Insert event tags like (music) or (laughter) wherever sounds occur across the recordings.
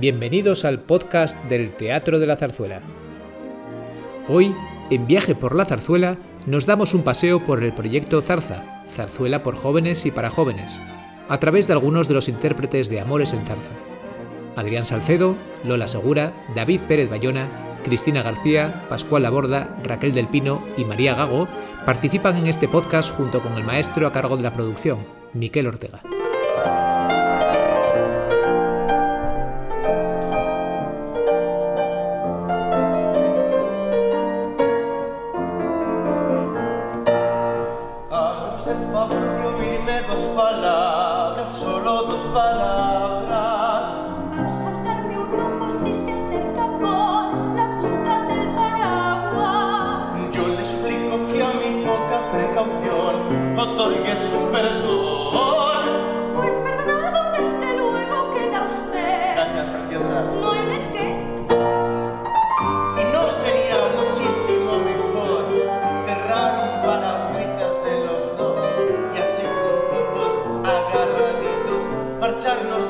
Bienvenidos al podcast del Teatro de la Zarzuela. Hoy, en Viaje por la Zarzuela, nos damos un paseo por el proyecto Zarza, Zarzuela por jóvenes y para jóvenes, a través de algunos de los intérpretes de Amores en Zarza. Adrián Salcedo, Lola Segura, David Pérez Bayona, Cristina García, Pascual Laborda, Raquel del Pino y María Gago participan en este podcast junto con el maestro a cargo de la producción, Miquel Ortega.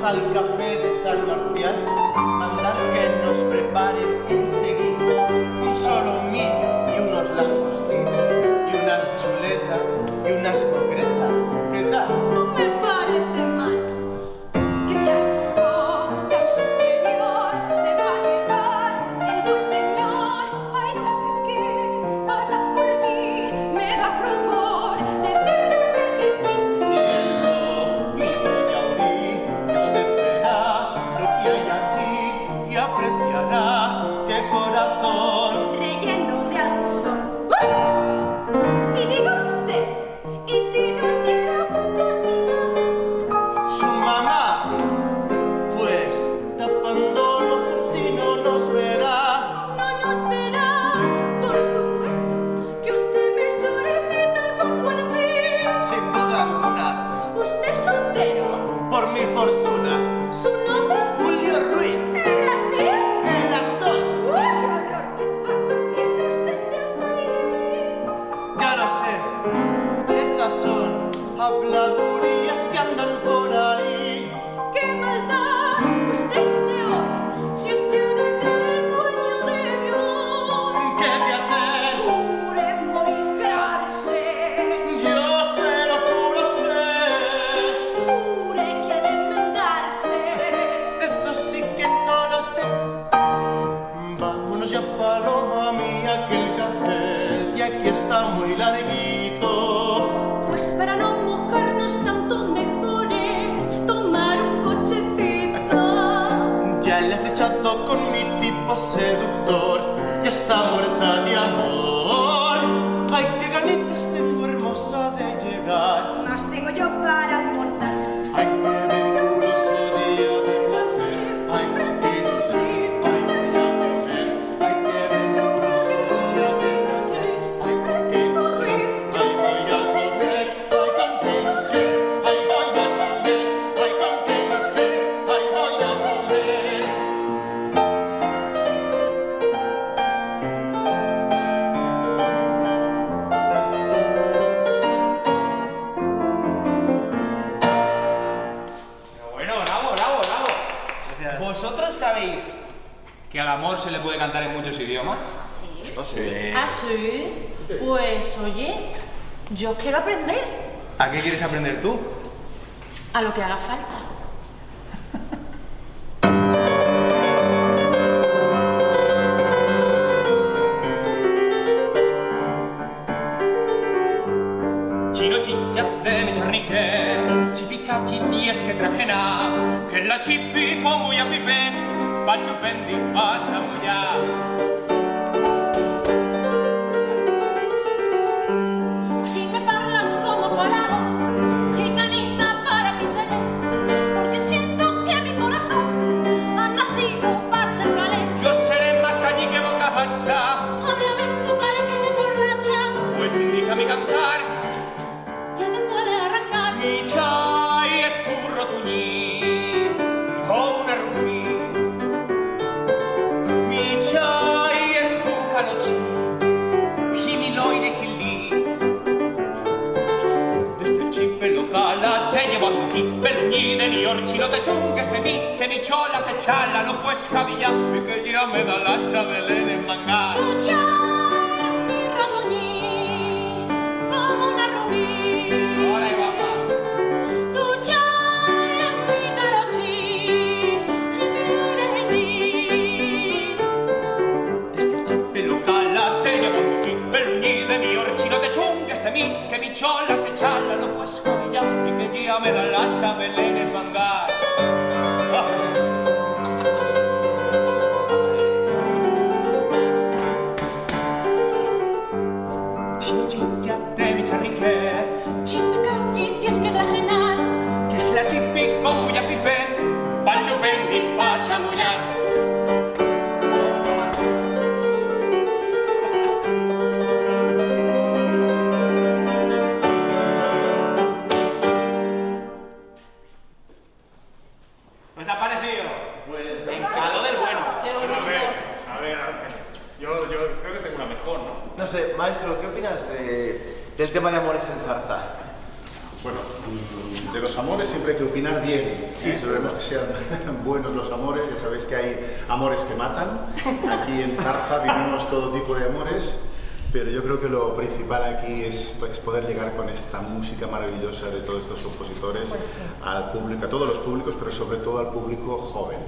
al café de San Marcial, mandar que nos preparen enseguida un solomillo y unos langostinos, y unas chuletas y unas concretas. para no mojarnos tanto mejores tomar un cochecito. Ya le has echado con mi tipo seductor, ya está muerta que al amor se le puede cantar en muchos idiomas. Sí. Eso ah, sí. Pues oye, yo quiero aprender. ¿A qué quieres aprender tú? A lo que haga falta. but chala, no pues cabilla Y que ya me da la chabelén en mangar sé, maestro, ¿qué opinas de, del tema de amores en zarza? Bueno, mm, de los amores siempre hay que opinar bien. Sí, Sabemos que sean (laughs) buenos los amores. Ya sabéis que hay amores que matan. Aquí en Zarza vivimos todo tipo de amores. Pero yo creo que lo principal aquí es, es poder llegar con esta música maravillosa de todos estos compositores al público, a todos los públicos, pero sobre todo al público joven.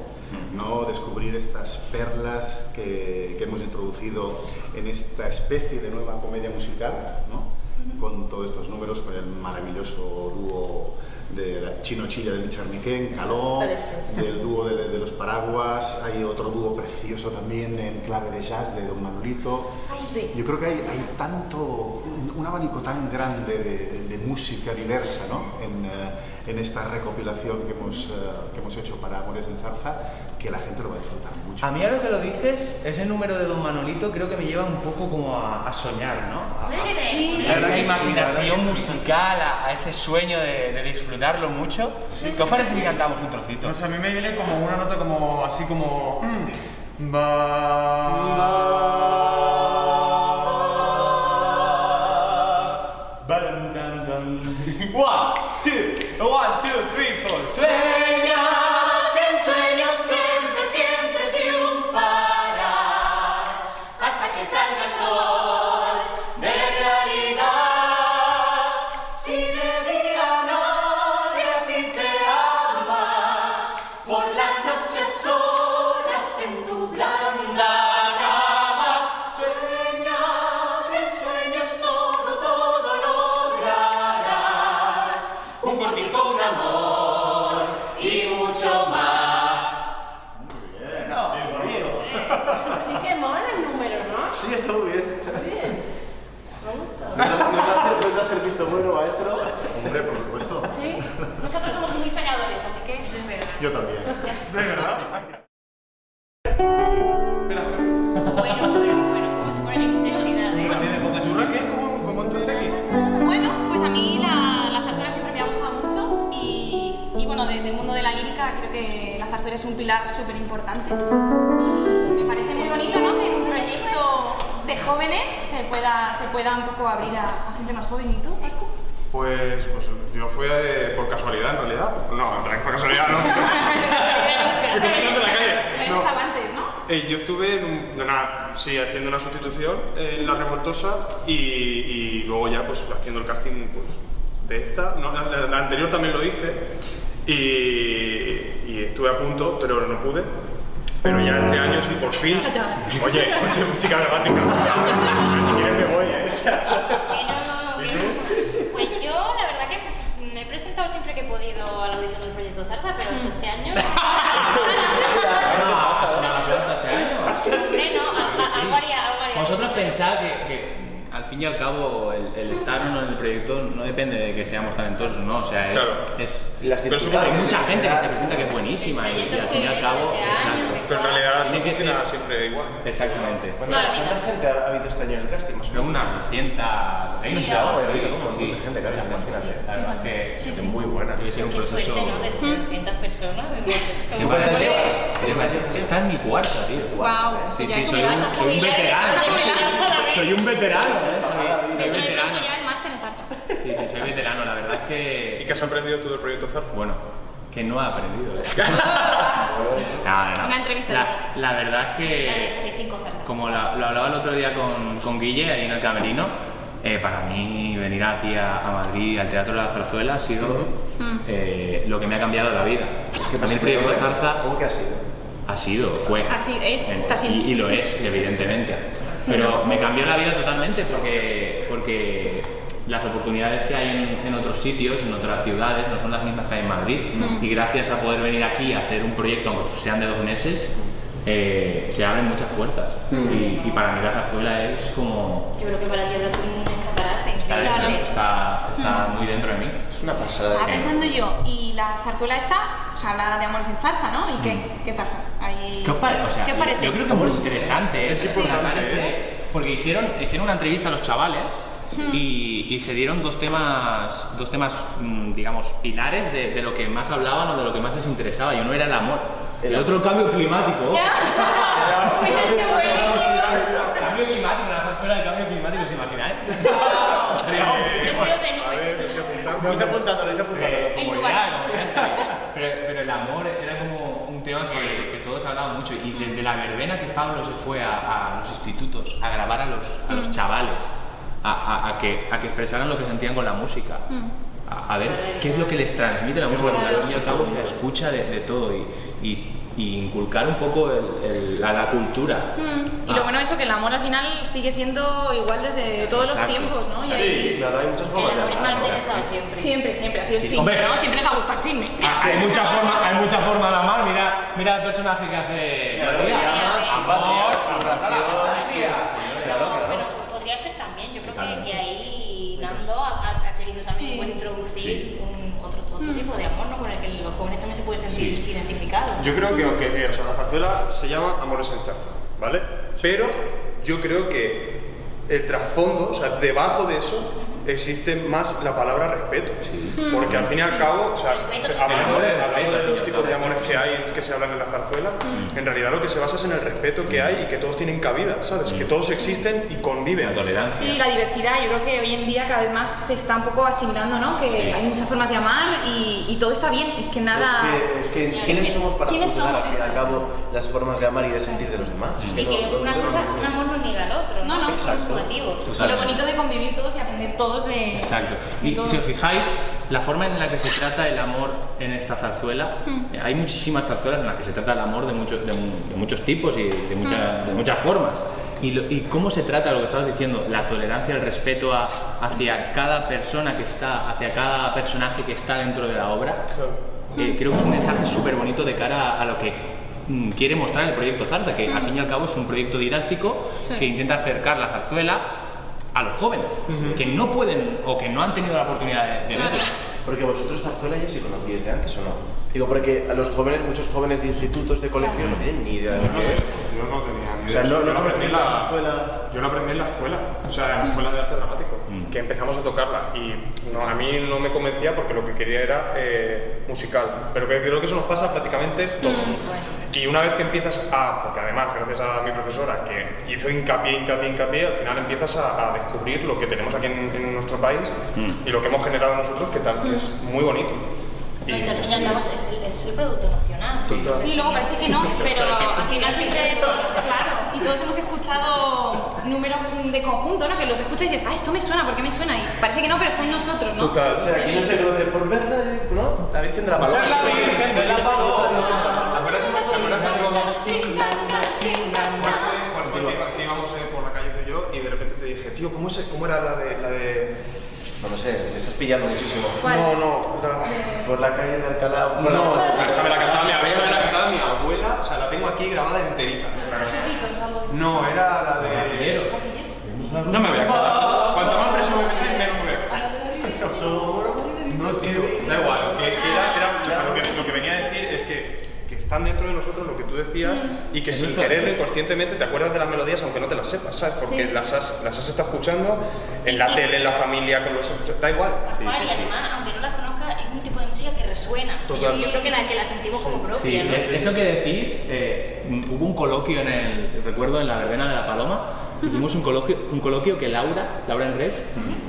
¿no? Descubrir estas perlas que, que hemos introducido en esta especie de nueva comedia musical, ¿no? con todos estos números, con el maravilloso dúo de la Chino Chilla de Michar Miquén, Caló, del dúo de, de los Paraguas, hay otro dúo precioso también en clave de jazz de Don Manolito. Yo creo que hay, hay tanto, un, un abanico tan grande de, de- de música diversa ¿no? en, eh, en esta recopilación que hemos, eh, que hemos hecho para Amores en Zarza, que la gente lo va a disfrutar mucho. A mí ahora que lo dices, ese número de Don Manolito creo que me lleva un poco como a, a soñar, ¿no? A- A esa imaginación musical, a, a ese sueño de, de disfrutarlo mucho. ¿Qué os parece si cantamos un trocito? No sé, a mí me viene como una nota como así como. mm. Yo también. (laughs) Bueno, bueno, bueno, cómo se pone la intensidad, ¿eh? ¿Churra qué? ¿Cómo, cómo entraste aquí? Bueno, pues a mí la, la zarzuela siempre me ha gustado mucho y, y bueno, desde el mundo de la lírica creo que la zarzuela es un pilar súper importante. Y me parece muy bonito, ¿no? Que en un proyecto de jóvenes se pueda, se pueda un poco abrir a, a gente más joven. ¿Y tú? Pues, pues yo fui eh, por casualidad en realidad. No, en realidad por casualidad no. (laughs) No. estaba antes, ¿no? Eh, yo estuve en un- en una- sí, haciendo una sustitución en La Revoltosa y, y luego ya pues haciendo el casting pues, de esta. No, la, la anterior también lo hice y, y estuve a punto, pero no pude. Pero ya este año sí, por fin. Oye, oye, música dramática. (laughs) si quieres me voy, ¿eh? Que no, que- Pues yo, la verdad que pues, me he presentado siempre que he podido a la audición del proyecto Zarza, pero este año. Vosotros pensáis que, que, al fin y al cabo el, el estar o no en el proyecto no depende de que seamos talentosos, ¿no? O sea, es, Claro. es- Las Pero hay mucha gente que se presenta que es buenísima y, y al fin y al cabo, exacto. Pero en realidad que funciona siempre igual. Exactamente. Claro, mira. gente ha habido este año en el casting? Más Pero unas 230, Sí, algo así, sí, un sí, gente, claro, imagínate. La verdad que Sí, Es sí. muy buena. debe ser un Qué proceso... suerte, ¿no? De 300 personas. ¿Qué Como cuántas que- llevas? Está en mi cuarta, tío. Sí, ya sí, un soy un, soy un veterano. Soy un veterano, ¿eh? Soy, de veterano. Sí, sí, soy veterano. La verdad es ¿Y que. qué has aprendido tú del proyecto Zarza? Bueno, que no he aprendido. (laughs) No, no, no. Una entrevista La, la verdad es De, de que. Como la- lo hablaba el otro día con, con Guille ahí en el camerino, eh, para mí venir aquí a, a Madrid, al Teatro de la Zarzuela, ha sido eh, lo que me ha cambiado la vida. A mí el proyecto Zarza ¿Cómo que ha sido? ha sido, fue. Así es, En- está siendo. Y, y lo es, evidentemente. Pero me cambió la vida totalmente porque, porque las oportunidades que hay en, en otros sitios, en otras ciudades, no son las mismas que hay en Madrid. Y gracias a poder venir aquí a hacer un proyecto, aunque sean de dos meses, eh, se abren muchas puertas. Y, y para mí la zarzuela es como... Yo creo que para ti sido un escaparate Está, dentro, está, está muy dentro de mí. Es una pasada. Estaba pensando yo, y la zarzuela esta, o sea, habla de amores en zarza, ¿no? ¿Y qué, qué pasa? Ahí- ¿Qué os parece? O sea, ¿Qué parece? Yo creo que es muy interesante. ¿eh? Es importante, Me parece- Porque hicieron, hicieron una entrevista a los chavales y, y se dieron dos temas, dos temas mm, digamos, pilares de, de lo que más hablaban o de lo que más les interesaba. Y uno era el amor. El otro el cambio climático. (laughs) cambio climático, la zarzuela del cambio climático, ¿os imagináis? Eh, como ya, como ya. Pero, pero el amor era como un tema que, que todos hablaban mucho y desde la verbena que Pablo se fue a, a los institutos a grabar a los, a los chavales, a, a- a que, a que expresaran lo que sentían con la música, a, a ver qué es lo que les transmite la música, porque al fin y al cabo se escucha de, de todo y, y- y inculcar un poco el- el- a la cultura. Mm, Y Ah. lo bueno es eso, que el amor al final sigue siendo igual desde todos los tiempos, ¿no? Y Sí, ahí- claro, hay muchas El formas de amor me ha amar. interesado siempre. Siempre, siempre ha sido el Sí, chisme. ¿no? Siempre nos ha gustado el chisme. Hay muchas formas, hay muchas formas de amar. Mira, mira el personaje que hace. Claro, y Amor. Que los jóvenes también se pueden sentir identificados. Yo creo que, aunque eh, o sea, la zarzuela se llama Amores en Zarza, ¿vale? Pero yo creo que el trasfondo, o sea, debajo de eso, existe más la palabra respeto. Porque al fin y al cabo, o sea, es hablando, de, hablando de los tipos de amores que hay, que se hablan en la zarzuela, en realidad lo que se basa es en el respeto que hay y que todos tienen cabida, ¿sabes? Que todos existen y conviven. La tolerancia. Sí, la diversidad, yo creo que hoy en día cada vez más se está un poco asimilando, ¿no? Que hay muchas formas de amar y, y todo está bien, es que nada... Es que, es que ¿quiénes somos para ¿Quiénes juzgar al fin y al cabo las formas de amar y de sentir de los demás? Es Y que una cosa, un amor no niega al otro, No, ¿no? no. Subjetivos. Y lo bonito de convivir todos y aprender todos de... Exacto. de Y todo. si os fijáis, la forma en la que se trata el amor en esta zarzuela, Hmm. eh, hay muchísimas zarzuelas en las que se trata el amor de, muchos de, de muchos tipos y de, mucha- Hmm. de muchas formas. Y, lo- y cómo se trata lo que estabas diciendo, la tolerancia, el respeto a- hacia cada persona que está, hacia cada personaje que está dentro de la obra, eh, creo que es un mensaje súper bonito de cara a, a lo que mm, quiere mostrar el proyecto Zarza, que al fin y al cabo es un proyecto didáctico Sí. que intenta acercar la zarzuela a los jóvenes, que no pueden o que no han tenido la oportunidad de, de verla. Porque vosotros zarzuela ya se conocíais de antes o no? Digo, porque a los jóvenes, muchos jóvenes de institutos, de colegios, no tienen ni idea de lo que es. Yo no tenía ni O sea, idea. no- Yo no aprendí la la zarzuela. Yo lo aprendí en la escuela, o sea, en la escuela de arte dramático, Mm. que empezamos a tocarla y no, a mí no me convencía porque lo que quería era eh, musical, pero que creo que eso nos pasa prácticamente todos. Y una vez que empiezas a, porque además gracias a mi profesora que hizo hincapié, hincapié, hincapié, al final empiezas a, a descubrir lo que tenemos aquí en, en nuestro país Mm. y lo que hemos generado nosotros, que tal, que es muy bonito. Y que al fin y al cabo es el, es el producto nacional. Total. Sí, luego parece que no, pero al final siempre, todo- claro, y todos hemos escuchado números de conjunto, ¿no? Que los escuchas y dices, ah, esto me suena, ¿por qué me suena? Y parece que no, pero está en nosotros, ¿no? O sea, aquí no se conoce por verla, eh, ¿no? La Virgen de la Paloma. Ser la Virgen de la Paloma. Tío, ¿cómo, es, cómo era la de, la de... No lo sé, me estás pillando muchísimo. ¿Cuál? No, no, la... Por la calle de Alcalá. No, o sea, esa me la cantaba mi abuela, esa me la cantaba mi abuela, o sea, la tengo aquí grabada enterita. Chupitos, algo. No, era la de... No me voy a acordar. Cuanto más presión me metéis, menos me voy a acordar. No, tío, da igual. Que, que era, era- lo, que, lo que venía a decir es que, que estando están dentro de nosotros, lo que tú decías, y que sin querer, inconscientemente, te acuerdas de las melodías aunque no te las sepas, ¿sabes? Porque Sí. las, has, las has estado escuchando en la tele, en la familia, con los... Da igual. Vale, y además, aunque no las conozca, es un tipo de música que resuena. Y Total. Yo, yo creo que la, que la sentimos como propia, Sí, ¿no? es- eso que decís, eh, mm, hubo un coloquio en el, recuerdo en la verbena de la Paloma, hicimos un coloquio, un coloquio que Laura, Laura Enrech,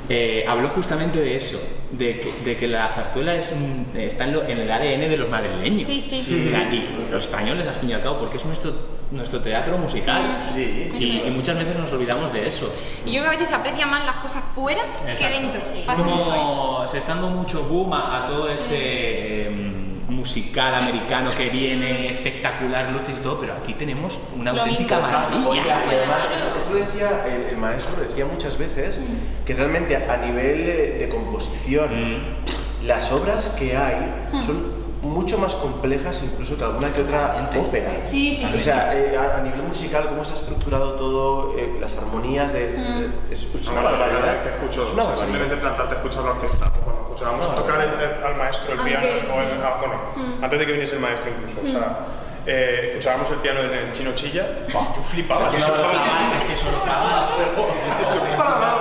eh, habló justamente de eso, de que, de que la zarzuela es un- está en, lo- en el ADN de los madrileños. Sí, sí. O sea, y los españoles al fin y al cabo, porque es nuestro, nuestro teatro musical. Sí, y, Eso es. y muchas veces nos olvidamos de eso. Y yo creo que a veces se aprecia más las cosas fuera que Exacto. dentro. Sí. Pasa mucho, ¿eh? Como se está dando mucho boom a, a todo ese em, musical americano que viene, espectacular, luces y todo, pero aquí tenemos una Lo auténtica mismo, maravilla. Oye, y además, esto decía, el, el maestro lo decía muchas veces, que realmente a nivel de composición, Mm. las obras que hay son mucho más complejas incluso que alguna que otra ópera. Sí, sí, sí. O sea, eh, a, a nivel musical, cómo está estructurado todo, eh, las armonías de... Es, es una Una barbaridad. que escucho, Es una o sea, simplemente plantarte a escuchar la orquesta. o Cuando escuchábamos Una tocar el- el- al maestro el piano, o el- sí. ah, bueno, antes de que viniese el maestro incluso, o sea, eh, escuchábamos el piano en el chino chilla, yo flipaba, Es que estaba así, (laughs)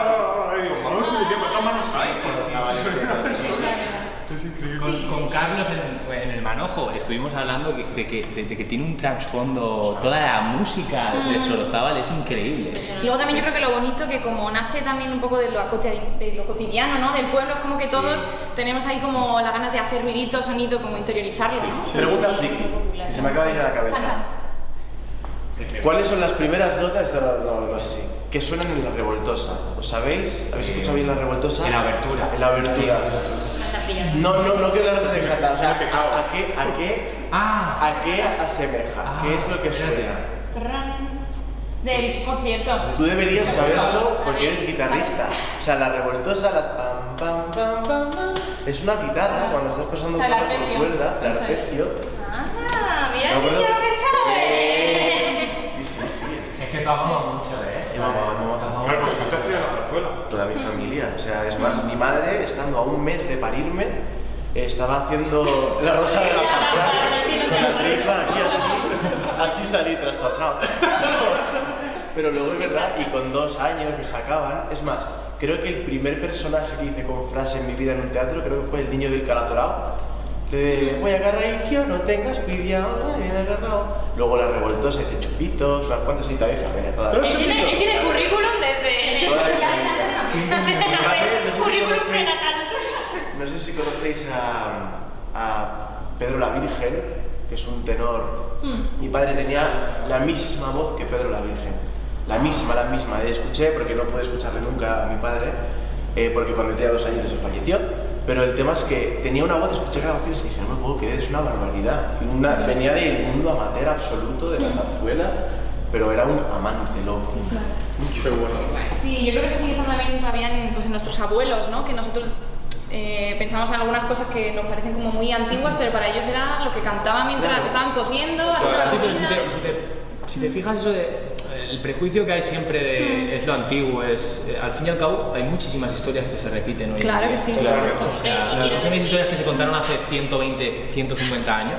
Con, con Carlos en, en el manojo estuvimos hablando de que, de, de que tiene un trasfondo, toda la música de Sorozábal es increíble. Y luego también yo creo que lo bonito que como nace también un poco de lo, de lo cotidiano, ¿no? Del pueblo, es como que todos tenemos ahí como las ganas de hacer ruidito, sonido, como interiorizarlo, ¿no? Pregunta friki, que se me acaba de ir a la cabeza. ¿Cuáles son las primeras notas, esto no, no- no sé si, que suenan en la revoltosa? ¿Os sabéis? ¿Habéis escuchado bien la revoltosa? En la abertura. En la abertura. No, no, no quiero las notas exactas, o sea, pecado. ¿a, a qué, a qué, Ah, a qué asemeja? Ah, ¿Qué es lo que espérate. suena? Del concierto. Tú deberías saberlo porque eres guitarrista. O sea, la revoltosa, la pam, pam, pam, pam, pam, es una guitarra cuando estás pasando por arpegio. cuerda, el arpegio. Ah, mira ¿De el niño lo que sabe. Eh, (laughs) Sí, sí, sí. es que tú mucho, ¿eh? He mamado, he mamado Claro, porque tú te has criado en la zarzuela. toda mi familia. O sea, es más, mi madre, estando a un mes de parirme, estaba haciendo la rosa de la pasión (laughs) con la tripa aquí así, así salí trastornado. (laughs) Pero luego es verdad, y con dos años me sacaban. Es más, creo que el primer personaje que hice con frase en mi vida en un teatro creo que fue el niño del calatorao. Le voy a agarrar y yo no tengas pidia, bien agarrado. Luego la revoltosa dice chupitos, unas cuantas y también familia toda. Tiene, tiene currículum desde... Toda la familia. currículum conocéis- prenatal. No sé si conocéis a, a Pedro la Virgen, que es un tenor. Mi padre tenía la misma voz que Pedro la Virgen. La misma, la misma. Eh, Escuché, porque no pude escucharle nunca a mi padre, eh, porque cuando tenía dos años se falleció. Pero el tema es que tenía una voz, escuché grabaciones y dije, no me puedo creer, es una barbaridad. Una- venía del mundo amateur absoluto de la zarzuela, pero era un amante loco. Qué bueno. Sí, yo creo que eso sigue estando también todavía en, pues, en nuestros abuelos, ¿no? Que nosotros eh, pensamos en algunas cosas que nos parecen como muy antiguas, pero para ellos era lo que cantaban mientras Claro. estaban cosiendo, haciendo la te, si te- si te fijas eso de el prejuicio que hay siempre de es lo antiguo es eh, al fin y al cabo hay muchísimas historias que se repiten hoy Claro que sí, por Claro. supuesto. O sea, Y las decir- historias que se contaron hace 120 150 años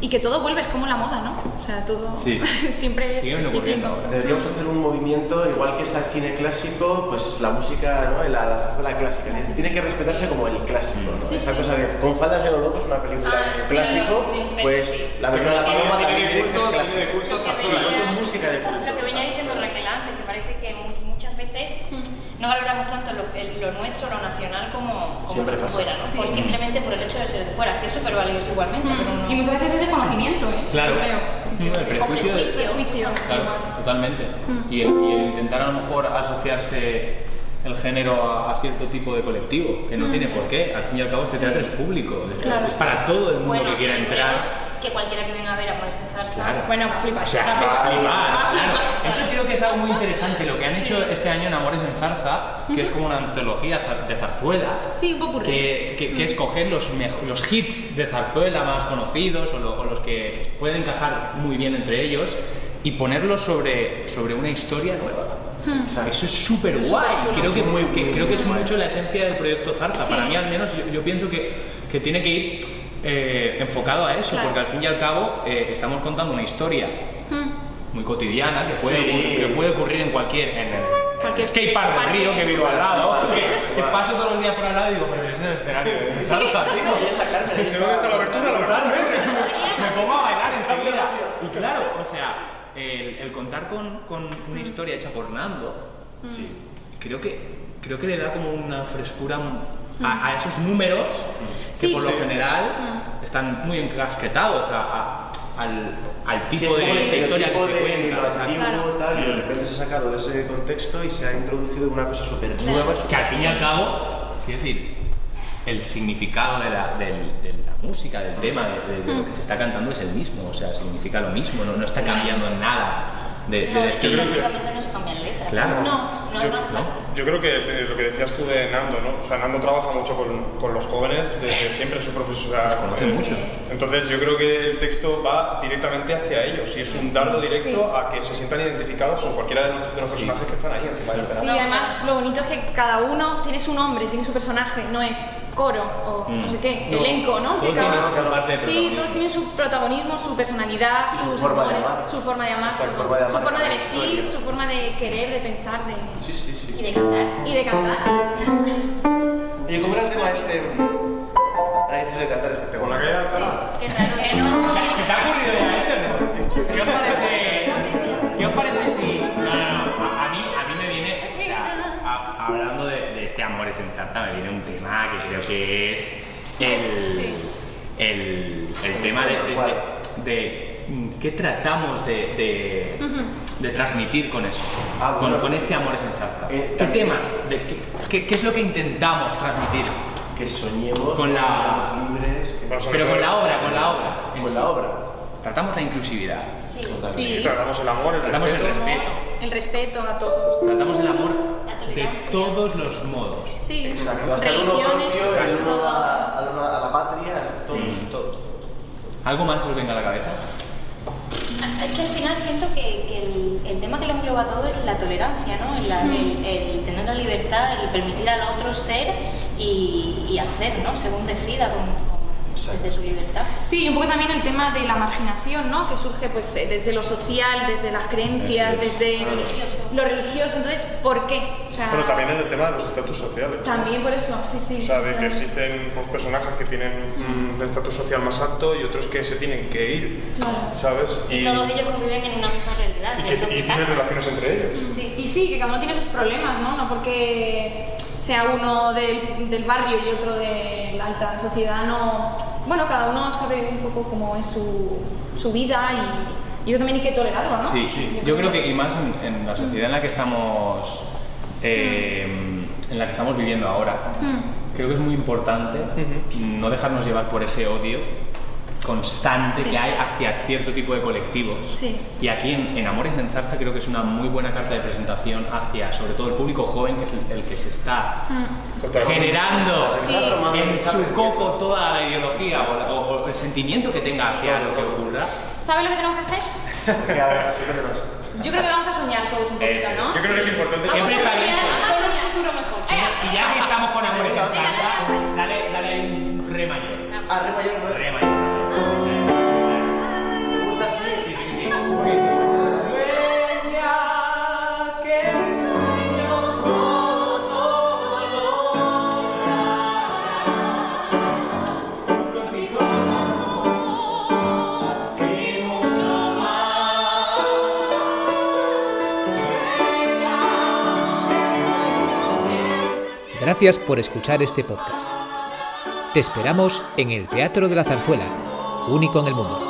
Y que todo vuelve, es como la moda, ¿no? O sea, todo Sí. (laughs) siempre es cíclico. ocurriendo. Deberíamos hacer un movimiento, igual que está el cine clásico, pues la música, ¿no? La, la zarzuela clásica. Tiene- Tiene que respetarse como el clásico, ¿no? Esta cosa de Con faldas en los locos, una película Ah, clásico, sí, sí, pues sí. la versión de la paloma de también tiene que ser clásico. de Sí, música de culto. Lo que venía diciendo Raquel antes, que parece que mu- muchas veces no valoramos tanto lo, el- lo nuestro, lo nacional, como, como lo de fuera, ¿no? Por simplemente por el hecho de ser de fuera, que es súper valioso igualmente, pero no... Y muchas veces es de conocimiento, ¿eh? Claro. Sí, creo. Sí, Mm, el prejuicio de- Prejuicio, Claro, totalmente. Mm. Y, el, y el intentar a lo mejor asociarse el género a, a cierto tipo de colectivo, que no tiene por qué. Al fin y al cabo este teatro es público, es- Claro. es para todo el mundo Bueno, que quiera entrar. Que cualquiera que venga a ver a Molesta en Zarza... Claro. Bueno, va a flipar. O sea, va a va a flipar. claro. Eso creo que es algo muy interesante, lo que han hecho este año en Amores en Zarza, que es como una antología de zarzuela. Sí, un popurrí. Que, que, que es coger los, los hits de zarzuela más conocidos o, lo- o los que pueden encajar muy bien entre ellos y ponerlos sobre, sobre una historia nueva. Eso es súper guay. Creo que, que- creo que es mucho la esencia del proyecto Zarza. Sí. Para mí, al menos, yo, yo pienso que, que tiene que ir eh, enfocado a eso, Claro. porque al fin y al cabo eh, estamos contando una historia Hmm. muy cotidiana que puede, Sí. que puede ocurrir en cualquier en el Cualquier skate park del parque. río que vivo al lado que, que paso todos los días por al lado y digo pero ese es el escenario tío. Carmen, ahí ¿Dónde está la abertura? La (laughs) me pongo a bailar enseguida y claro o sea el, el contar con, con una historia hecha por Nando Sí. creo que creo que le da como una frescura a, a esos números que Sí, por sí. lo general están muy encasquetados a- a- al, al tipo Sí, de, es de historia tipo que se de cuenta Claro. tal, y de repente se ha sacado de ese contexto y se ha introducido una cosa súper nueva. que al fin y al cabo quiero decir el significado de la, del- de la música, del tema, de, de- de lo que se está cantando es el mismo, o sea, significa lo mismo, no, no está cambiando en nada de, de No, decir- prácticamente no se cambian letras. Claro. No, Yo-. Yo creo que eh, lo que decías tú de Nando, ¿no? O sea, Nando trabaja mucho con, con los jóvenes desde siempre, su profesora. conoce eh, mucho. Entonces, yo creo que el texto va directamente hacia ellos y es un dardo directo a que se sientan identificados con cualquiera de los, de los personajes que están ahí encima del Sí, además lo bonito es que cada uno tiene su nombre, tiene su personaje, no es coro o no sé qué, No, elenco, ¿no? todos Que cada- tienen su parte de sí, todos tienen su protagonismo, su personalidad, sus forma de amores, amar. su forma de amar, Exacto, su forma de amar su forma de vestir, historia. su forma de querer, de pensar, de... Sí, sí, sí. Y de cantar. y de cantar. (laughs) Oye, ¿cómo era el tema este? Ahora dices de cantar, es que te Con la que raro que (laughs) ¿Se te ha ocurrido ya eso, no? ¿Qué os parece? En Zarza, me viene un tema que creo que es el. Sí. El, el tema de. de, de- de, mm, ¿Qué tratamos de, de, de transmitir con eso? Ah, con, bueno. con este Amores en Zarza. Eh, ¿Qué temas? De, qué, qué- qué es lo que intentamos transmitir? Que soñemos, Con la- que seamos libres, que... Pero con la obra, con la obra. en con sí. la obra. Tratamos la inclusividad. Sí. Sí. Tratamos el amor, el Tratamos el respeto. El respeto a todos. Tratamos el amor de todos los modos. Sí, Exacto, hasta el uno religiones, propio, el uno a, al uno a la patria, todos, todos. ¿Algo más que os venga a la cabeza? Ah, Es que al final siento que, que el, el tema que lo engloba todo es la tolerancia, ¿no? El, la- el- el tener la libertad, el permitir al otro ser y, y hacer, ¿no? Según decida, con, con- desde su libertad. Sí, y un poco también el tema de la marginación, ¿no? Que surge pues eh, desde lo social, desde las creencias, desde Religioso. lo religioso. Entonces, ¿por qué? O sea, Pero también en el tema de los estatus sociales. ¿no? también por eso, sí, sí. O sea, de que existen pues, personajes que tienen mm, el estatus social más alto y otros que se tienen que ir, Claro. ¿sabes? Y, todos ellos conviven en una misma realidad. y que es y tienen relaciones entre ellos. Sí. Y sí, que cada uno tiene sus problemas, ¿no? No porque sea uno del, del barrio y otro de la alta sociedad, no... Bueno, cada uno sabe un poco cómo es su, su vida y, y eso también hay que tolerarlo, ¿no? Sí, yo creo que y más en, en la sociedad en la que estamos eh, en la que estamos viviendo ahora, Mm. creo que es muy importante no dejarnos llevar por ese odio constante Sí. que hay hacia cierto tipo de colectivos. Sí. Y aquí en, en Amores en Zarza creo que es una muy buena carta de presentación hacia sobre todo el público joven, que es el, el que se está Mm. Generando Sí. en su coco toda la ideología o, o- o el sentimiento que tenga hacia lo que ocurra. ¿Sabes lo que tenemos que hacer? Yo creo que vamos a soñar todos un poquito. ¿no? Yo creo que es importante Siempre está bien. Vamos a soñar. futuro mejor. Y ya que estamos con Amores en Zarza, dale, dale un re mayor. Ah, re mayor, ¿no? Re mayor. Gracias por escuchar este podcast. Te esperamos en el Teatro de la Zarzuela, único en el mundo.